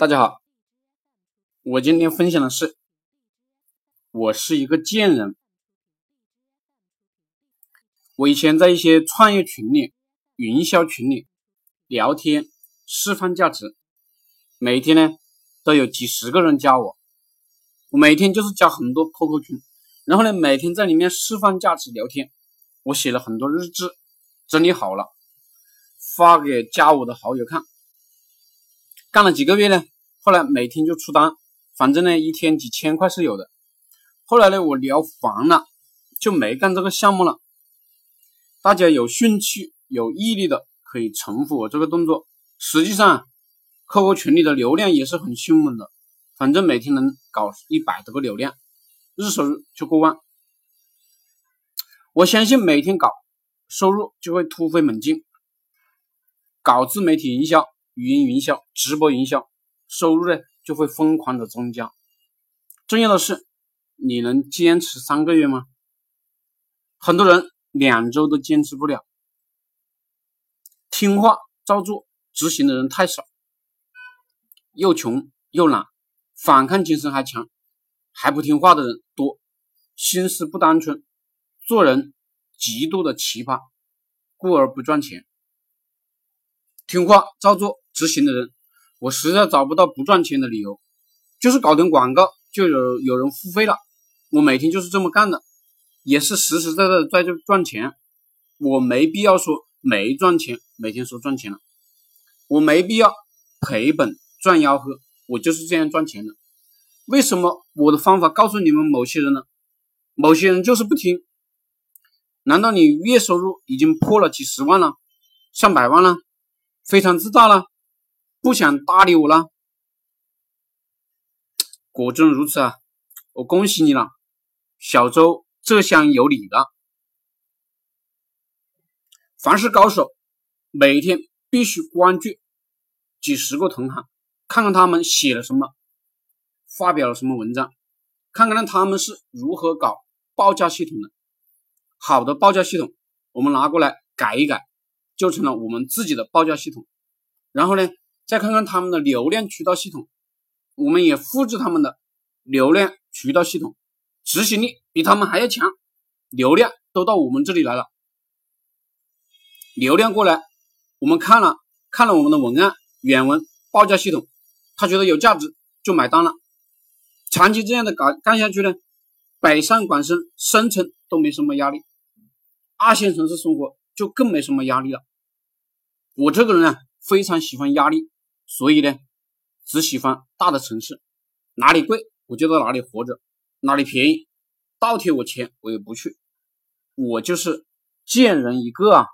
大家好，我今天分享的是，我是一个贱人。我以前在一些创业群里、营销群里聊天释放价值，每天呢都有几十个人加我，我每天就是加很多 QQ 群，然后呢每天在里面释放价值聊天。我写了很多日志，整理好了发给加我的好友看。干了几个月呢，后来每天就出单，反正呢一天几千块是有的。后来呢我聊烦了，就没干这个项目了。大家有兴趣、有毅力的可以重复我这个动作。实际上，QQ 群里的流量也是很凶猛的，反正每天能搞一百多个流量，日收入就过万。我相信每天搞，收入就会突飞猛进。搞自媒体营销。语音营销、直播营销，收入呢就会疯狂的增加。重要的是，你能坚持三个月吗？很多人两周都坚持不了。听话照做、执行的人太少，又穷又懒，反抗精神还强，还不听话的人多，心思不单纯，做人极度的奇葩，故而不赚钱。听话照做。执行的人，我实在找不到不赚钱的理由，就是搞点广告就有有人付费了。我每天就是这么干的，也是实实在在的在这赚钱。我没必要说没赚钱，每天说赚钱了，我没必要赔本赚吆喝，我就是这样赚钱的。为什么我的方法告诉你们某些人呢？某些人就是不听。难道你月收入已经破了几十万了，上百万了，非常自大了？不想搭理我了，果真如此啊！我恭喜你了，小周这厢有礼了。凡是高手，每天必须关注几十个同行，看看他们写了什么，发表了什么文章，看看他们是如何搞报价系统的。好的报价系统，我们拿过来改一改，就成了我们自己的报价系统。然后呢？再看看他们的流量渠道系统，我们也复制他们的流量渠道系统，执行力比他们还要强，流量都到我们这里来了。流量过来，我们看了看了我们的文案、原文、报价系统，他觉得有价值就买单了。长期这样的干干下去呢，北上广深、深层都没什么压力，二线城市生活就更没什么压力了。我这个人啊，非常喜欢压力。所以呢，只喜欢大的城市，哪里贵我就到哪里活着，哪里便宜倒贴我钱我也不去，我就是贱人一个啊。